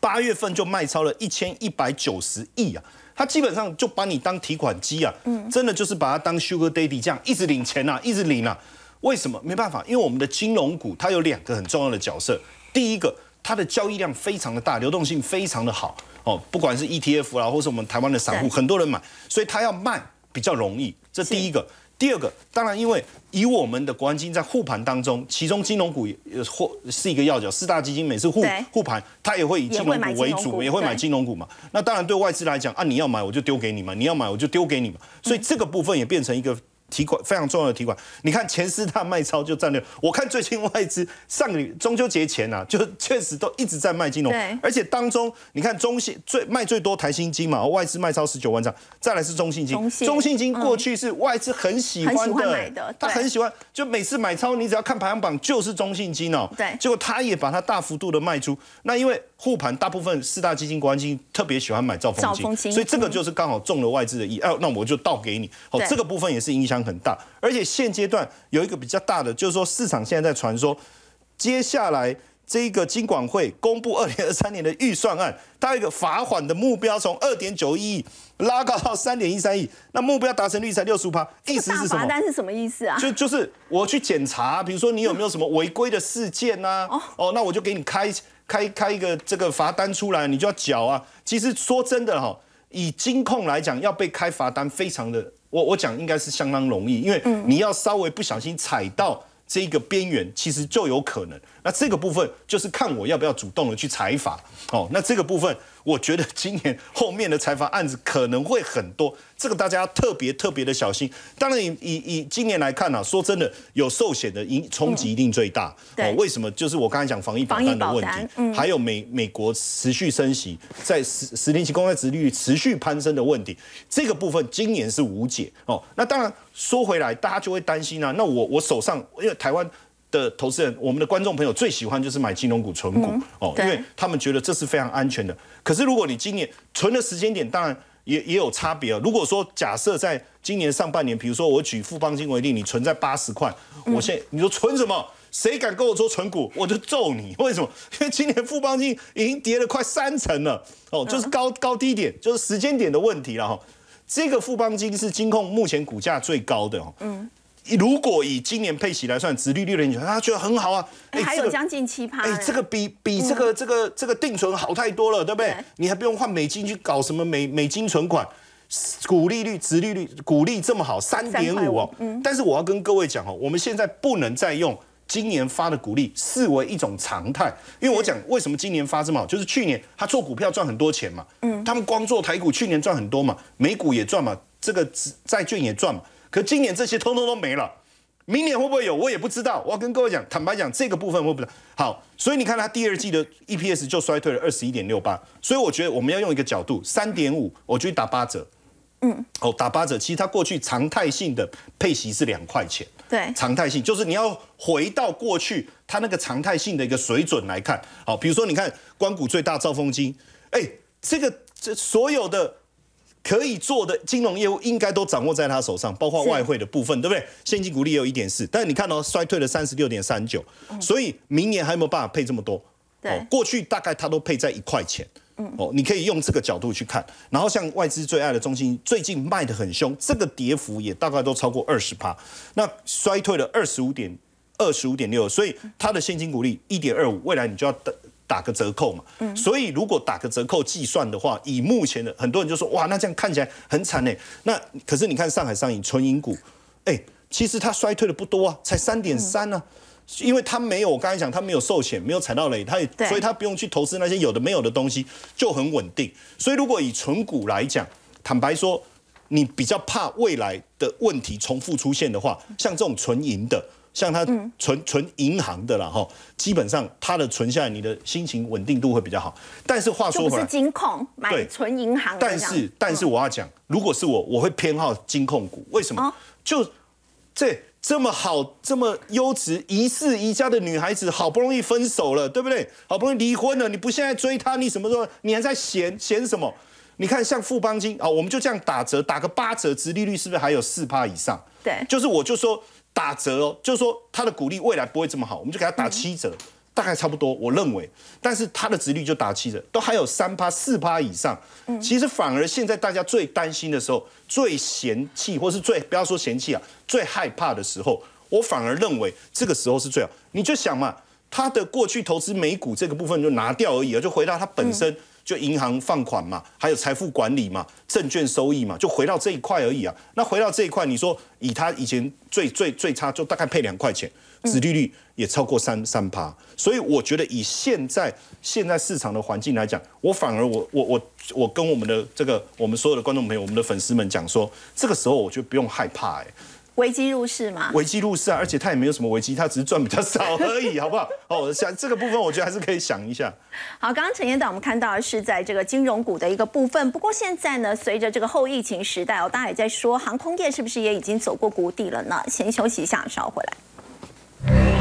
八月份就卖超了一千一百九十亿啊，他基本上就把你当提款机啊，真的就是把它当 Sugar Daddy 这样一直领钱呐，一直领啊。为什么？没办法，因为我们的金融股它有两个很重要的角色。第一个，它的交易量非常的大，流动性非常的好哦，不管是 ETF 啦，或是我们台湾的散户，很多人买，所以它要卖比较容易。这第一个。第二个，当然，因为以我们的国安基金在护盘当中，其中金融股也也或是一个要角，四大基金每次护护盘，它也会以金融股为主，也会买金融股嘛。那当然对外资来讲啊，你要买我就丢给你嘛，你要买我就丢给你嘛。所以这个部分也变成一个。提款非常重要的提款，你看前四大卖超就占了。我看最近外资上个礼中秋节前啊，就确实都一直在卖金融，而且当中你看中信最卖最多台新金嘛，外资卖超十九万张，再来是中信金，中信金过去是外资很喜欢的，他很喜欢，就每次买超你只要看排行榜就是中信金哦，对。结果他也把它大幅度的卖出，那因为护盘大部分四大基金、国安基金特别喜欢买兆丰金，所以这个就是刚好中了外资的意，哎、那我就倒给你，哦对，这个部分也是影响很大，而且现阶段有一个比较大的，就是说市场现在在传说，接下来。这个金管会公布二零二三年的预算案，它有一个罚款的目标从二点九亿拉高到三点一三亿，那目标达成率才六十五趴，意思大是什么？罚单是什么意思啊？就就是我去检查，比如说你有没有什么违规的事件呐、哦，那我就给你开开开一个这个罚单出来，你就要缴啊。其实说真的哈，以金控来讲，要被开罚单非常的，我我讲应该是相当容易，因为你要稍微不小心踩到。这个边缘其实就有可能，那这个部分就是看我要不要主动的去采罚哦。那这个部分，我觉得今年后面的采罚案子可能会很多，这个大家要特别特别的小心。当然以，以以今年来看呢、啊，说真的，有寿险的影冲击一定最大、对哦。为什么？就是我刚才讲防疫保单的问题，嗯还有美美国持续升息，在十十年期公债殖利率持续攀升的问题，这个部分今年是无解哦。那当然说回来，大家就会担心啊。那我我手上因为台湾。的投资人，我们的观众朋友最喜欢就是买金融股、存股、哦，因为他们觉得这是非常安全的。可是如果你今年存的时间点，当然也也有差别啊。如果说假设在今年上半年，比如说我举富邦金为例，你存在八十块，我现在你说存什么？谁敢跟我说存股，我就揍你！为什么？因为今年富邦金已经跌了快三成了，哦，就是高高低点，就是时间点的问题了哈。这个富邦金是金控目前股价最高的哦。嗯。如果以今年配息来算，殖利率的人他觉得很好啊，哎，还有将近七趴。哎，这个比比这个这个这个定存好太多了，对不对？对？你还不用换美金去搞什么美美金存款，股利率、殖利率、股利这么好，三点五哦。但是我要跟各位讲哦，我们现在不能再用今年发的股利视为一种常态，因为我讲为什么今年发这么好，就是去年他做股票赚很多钱嘛，嗯，他们光做台股去年赚很多嘛，美股也赚嘛，这个债券也赚嘛，可今年这些通通都没了。明年会不会有？我也不知道。我要跟各位讲，坦白讲，这个部分会不会。好，所以你看它第二季的 EPS 就衰退了二十一点六八。所以我觉得我们要用一个角度，三点五，我觉得打八折。嗯，哦，打八折，其实它过去常态性的配息是两块钱。对，常态性就是你要回到过去它那个常态性的一个水准来看。好，比如说你看关谷最大兆丰金，哎，这个这所有的。可以做的金融业务应该都掌握在他手上，包括外汇的部分，对不对？现金股利也有一点四，但是你看到、哦、衰退了三十六点三九，所以明年还有没有办法配这么多？对，哦，过去大概他都配在一块钱，嗯，哦，你可以用这个角度去看。然后像外资最爱的中心，最近卖的很凶，这个跌幅也大概都超过二十趴，那衰退了二十五点二十五点六，所以它的现金股利一点二五，未来你就要等。打个折扣嘛，嗯，所以如果打个折扣计算的话，以目前的很多人就说哇，那这样看起来很惨呢。那可是你看上海上影纯银股，哎，其实它衰退的不多啊，才三点三呢，因为它没有我刚才讲，它没有寿险，没有踩到雷，它也所以它不用去投资那些有的没有的东西，就很稳定。所以如果以纯股来讲，坦白说，你比较怕未来的问题重复出现的话，像这种纯银的。像它存存银行的啦哈，基本上它的存下来，你的心情稳定度会比较好。但是话说回来，是金控买存银行，但是但是我要讲，如果是我，我会偏好金控股。为什么？哦、就这这么好、这么优质、一室一家的女孩子，好不容易分手了，对不对？好不容易离婚了，你不现在追她，你什么时候？你还在嫌嫌什么？你看像富邦金啊，我们就这样打折，打个八折，殖利率是不是还有四趴以上？对，就是我就说。打折哦，就是说它的股利未来不会这么好，我们就给它打七折，嗯、大概差不多，我认为。但是它的值率就打七折，都还有三趴、四趴以上。嗯、其实反而现在大家最担心的时候、最嫌弃或是最不要说嫌弃啊，最害怕的时候，我反而认为这个时候是最好。你就想嘛，他的过去投资美股这个部分就拿掉而已啊，就回到他本身就银行放款嘛，还有财富管理嘛，证券收益嘛，就回到这一块而已啊。那回到这一块，你说以他以前最最最差就大概配两块钱，子利率也超过三三趴，所以我觉得以现在现在市场的环境来讲，我反而我我我我跟我们的这个我们所有的观众朋友、我们的粉丝们讲说，这个时候我就不用害怕哎、危机入市嘛。危机入市啊，而且它也没有什么危机，它只是赚比较少而已，好不好？哦，想这个部分我觉得还是可以想一下。好，刚刚陈彦导我们看到的是在这个金融股的一个部分，不过现在呢，随着这个后疫情时代哦，大家也在说航空业是不是也已经走过谷底了呢？先休息一下，稍后回来。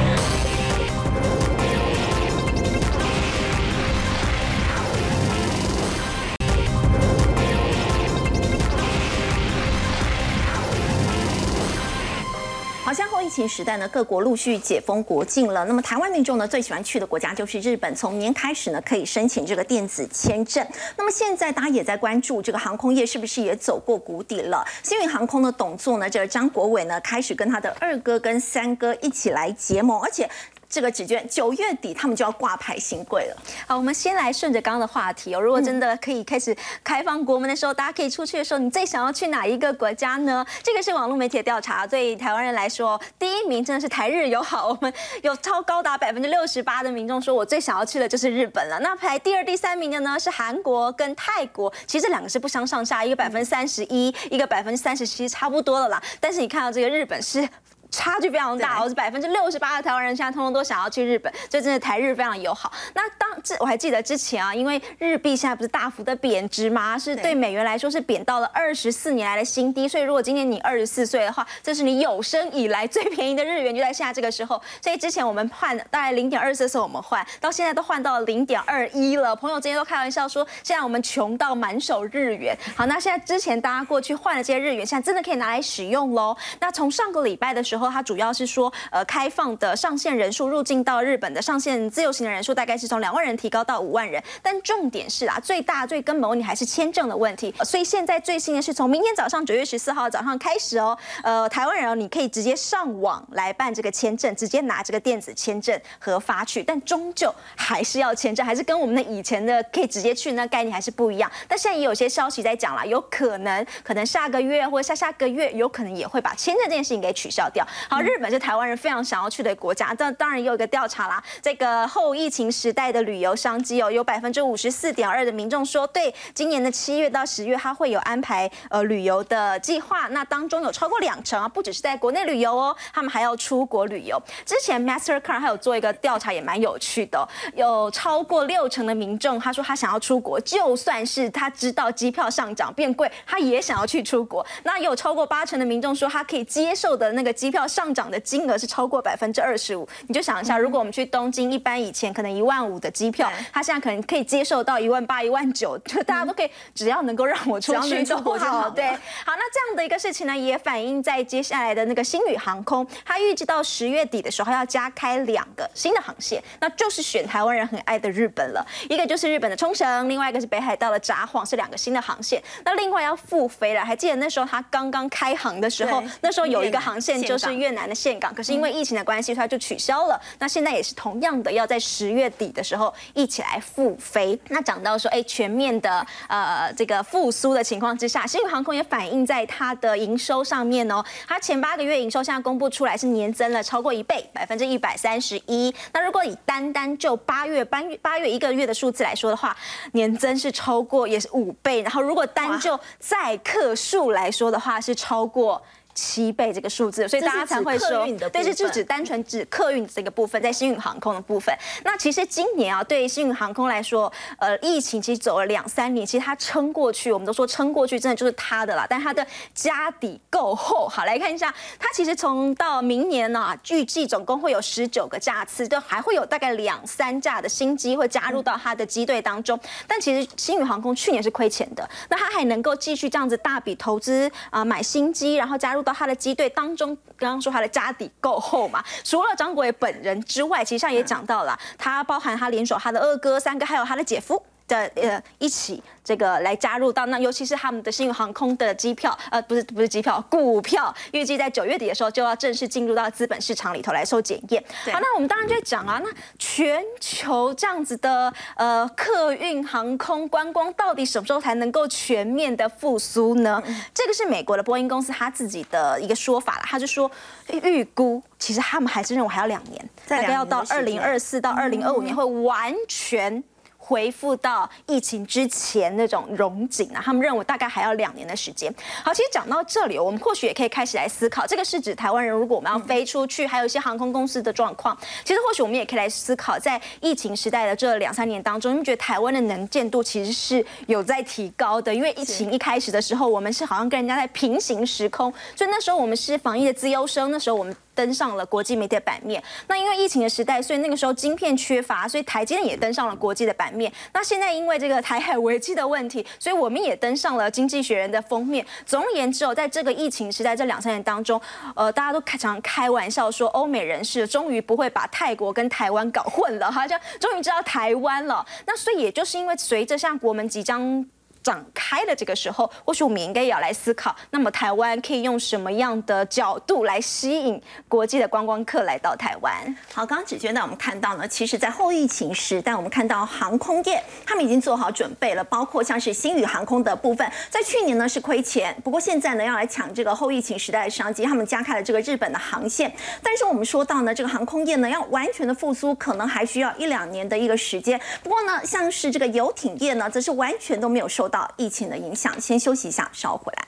情时代呢，各国陆续解封国境了。那么台湾民众呢，最喜欢去的国家就是日本。从年开始呢，可以申请这个电子签证。那么现在大家也在关注这个航空业是不是也走过谷底了？星宇航空的董座呢，这个张国伟呢，开始跟他的二哥跟三哥一起来结盟，而且。这个纸券九月底他们就要挂牌新贵了。好，我们先来顺着刚刚的话题哦。如果真的可以开始开放国门的时候，大家可以出去的时候，你最想要去哪一个国家呢？这个是网络媒体的调查，对台湾人来说，第一名真的是台日友好。我们有超高达百分之六十八的民众说，我最想要去的就是日本了。那排第二、第三名的呢是韩国跟泰国，其实这两个是不相上下，一个百分之三十一，一个百分之三十七，差不多了啦。但是你看到这个日本是。差距非常大，我是百分之六十八的台湾人现在通通都想要去日本，所以真的台日非常友好。那当这我还记得之前啊，因为日币现在不是大幅的贬值吗？是对美元来说是贬到了二十四年来的新低。所以如果今年你二十四岁的话，这是你有生以来最便宜的日元，就在现在这个时候。所以之前我们换大概零点二四的时候我们换，到现在都换到零点二一了。朋友之间都开玩笑说，现在我们穷到满手日元。好，那现在之前大家过去换了这些日元，现在真的可以拿来使用喽。那从上个礼拜的时候，然后它主要是说，呃，开放的上限人数入境到日本的上限自由行的人数大概是从两万人提高到五万人，但重点是啊，最大最根本问题还是签证的问题。所以现在最新的是从明天早上九月十四号早上开始哦，呃，台湾人，你可以直接上网来办这个签证，直接拿这个电子签证核发去，但终究还是要签证，还是跟我们的以前的可以直接去那概念还是不一样。但现在也有些消息在讲啦，有可能可能下个月或下下个月有可能也会把签证这件事情给取消掉。好，日本是台湾人非常想要去的国家，但当然也有一个调查啦，这个后疫情时代的旅游商机哦，有百分之五十四点二的民众说，对今年的七月到十月，他会有安排呃旅游的计划。那当中有超过两成啊，不只是在国内旅游哦，他们还要出国旅游。之前 Mastercard 还有做一个调查，也蛮有趣的哦、有超过六成的民众他说他想要出国，就算是他知道机票上涨变贵，他也想要去出国。那有超过八成的民众说他可以接受的那个机票上涨的金额是超过百分之二十五。你就想一下，如果我们去东京，一般以前可能一万五的机票对，他现在可能可以接受到一万八、一万九，就大家都可以，只要能够让我出去都好好。对，好，那这样的一个事情呢，也反映在接下来的那个星宇航空，它预计到十月底的时候要加开两个新的航线，那就是选台湾人很爱的日本了。一个就是日本的冲绳，另外一个是北海道的札幌，是两个新的航线。那另外要复飞了，还记得那时候它刚刚开航的时候，那时候有一个航线就是越南越南的岘港，可是因为疫情的关系，所以它就取消了。那现在也是同样的，要在十月底的时候一起来复飞。那讲到说，哎，全面的呃这个复苏的情况之下，新宇航空也反映在它的营收上面哦。它前八个月营收现在公布出来是年增了超过一倍，百分之一百三十一。那如果以单单就八月八月八月一个月的数字来说的话，年增是超过也是五倍。然后如果单就载客数来说的话，是超过。七倍这个数字，所以大家才会说客运的，对，部分这就指单纯指客运这个部分，在新宇航空的部分。那其实今年啊，对新宇航空来说，呃，疫情其实走了两三年，其实它撑过去，我们都说撑过去，真的就是它的啦。但它的家底够厚。好，来看一下，它其实从到明年呢、预计总共会有十九个架次，就还会有大概两三架的新机会加入到它的机队当中。但其实新宇航空去年是亏钱的，那它还能够继续这样子大笔投资啊、买新机，然后加入他的机队当中。刚刚说他的家底够厚嘛，除了张国伟本人之外，其实上也讲到了，他包含他联手他的二哥、三哥，还有他的姐夫。的呃一起这个来加入到那，尤其是他们的新宇航空的机票，呃，不是不是机票，股票预计在九月底的时候就要正式进入到资本市场里头来受检验。好，那我们当然就会讲啊，那全球这样子的呃客运航空观光到底什么时候才能够全面的复苏呢？这个是美国的波音公司他自己的一个说法了，他就说预估其实他们还是认为还要两年，大概要到二零二四到二零二五年会完全。恢复到疫情之前那种荣景啊，他们认为大概还要两年的时间。好，其实讲到这里，我们或许也可以开始来思考，这个是指台湾人如果我们要飞出去，还有一些航空公司的状况。其实或许我们也可以来思考，在疫情时代的这两三年当中，你们觉得台湾的能见度其实是有在提高的？因为疫情一开始的时候，我们是好像跟人家在平行时空，所以那时候我们是防疫的资优生，那时候我们。登上了国际媒体的版面。那因为疫情的时代，所以那个时候晶片缺乏，所以台积电也登上了国际的版面。那现在因为这个台海危机的问题，所以我们也登上了《经济学人》的封面。总而言之，哦，在这个疫情时代这两三年当中，呃，大家都常开玩笑说，欧美人士终于不会把泰国跟台湾搞混了，好像终于知道台湾了。那所以也就是因为随着像国门即将。展开的这个时候，或许我们应该也要来思考，那么台湾可以用什么样的角度来吸引国际的观光客来到台湾？好，刚刚子娟呢，我们看到呢，其实，在后疫情时代，我们看到航空业他们已经做好准备了，包括像是新宇航空的部分，在去年呢是亏钱，不过现在呢要来抢这个后疫情时代的商机，他们加开了这个日本的航线。但是我们说到呢，这个航空业呢要完全的复苏，可能还需要一两年的一个时间。不过呢，像是这个游艇业呢，则是完全都没有受到。疫情的影响，先休息一下，稍后回来。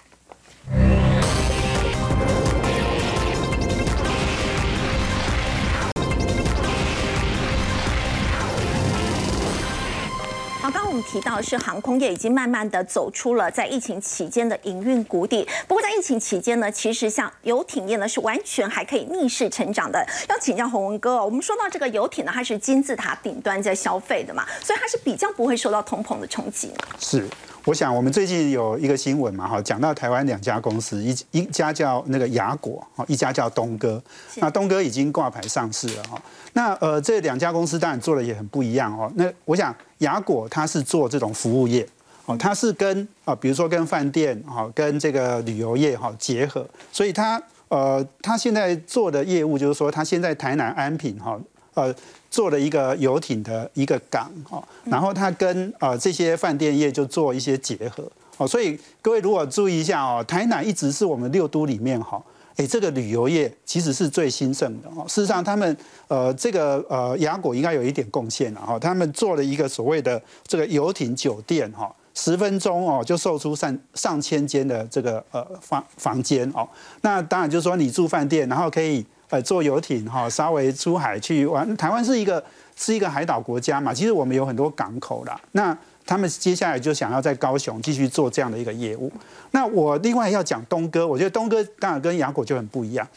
好，刚刚我们提到的是航空业已经慢慢的走出了在疫情期间的营运谷底。不过在疫情期间呢，其实像游艇业呢是完全还可以逆势成长的。要请教洪文哥，我们说到这个游艇呢，它是金字塔顶端在消费的嘛，所以它是比较不会受到通膨的冲击。是，我想我们最近有一个新闻嘛，哈，讲到台湾两家公司，一一家叫那个雅果，哈，一家叫东哥。那东哥已经挂牌上市了，哈。那呃，这两家公司当然做的也很不一样哦。那我想。雅果它是做这种服务业，哦，它是跟啊，比如说跟饭店哈，跟这个旅游业哈结合，所以它呃，它现在做的业务就是说，它现在台南安平哈，呃，做了一个游艇的一个港哈，然后它跟呃这些饭店业就做一些结合，哦，所以各位如果注意一下哦，台南一直是我们六都里面哈。哎，这个旅游业其实是最兴盛的哦。事实上，他们呃，这个呃，雅果应该有一点贡献了哈。他们做了一个所谓的这个游艇酒店哈，十分钟哦就售出上上千间的这个呃房房间哦。那当然就是说你住饭店，然后可以呃坐游艇哈，稍微出海去玩。台湾是一个是一个海岛国家嘛，其实我们有很多港口啦。那他们接下来就想要在高雄继续做这样的一个业务。那我另外要讲东哥，我觉得东哥当然跟雅果就很不一样。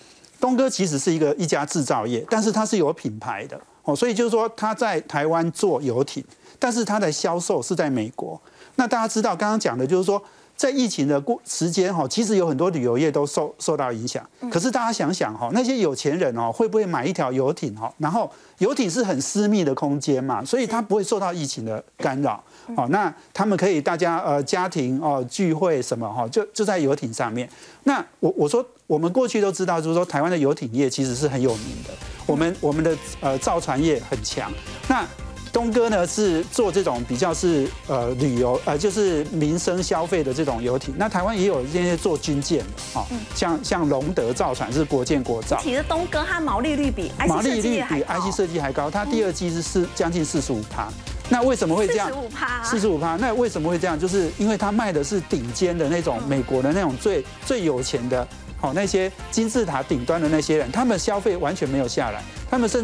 东哥其实是一个一家制造业，但是它是有品牌的哦，所以就是说他在台湾做游艇，但是他的销售是在美国。那大家知道刚刚讲的就是说。在疫情的过时间哈，其实有很多旅游业都受受到影响。可是大家想想哈，那些有钱人哦，会不会买一条游艇哈？然后游艇是很私密的空间嘛，所以它不会受到疫情的干扰。好，那他们可以大家呃家庭哦聚会什么哈，就就在游艇上面。那我我说我们过去都知道，就是说台湾的游艇业其实是很有名的，我们我们的呃造船业很强。那东哥呢是做这种比较是呃旅游呃就是民生消费的这种游艇，那台湾也有这些做军舰的啊，像像龙德造船是国建国造。其实东哥它毛利率比毛利率比 IC 设计还高，它第二季是四将近四十五趴。那为什么会这样？四十五趴。四十五趴，那为什么会这样？就是因为它卖的是顶尖的那种美国的那种最最有钱的，好那些金字塔顶端的那些人，他们消费完全没有下来，他们甚至。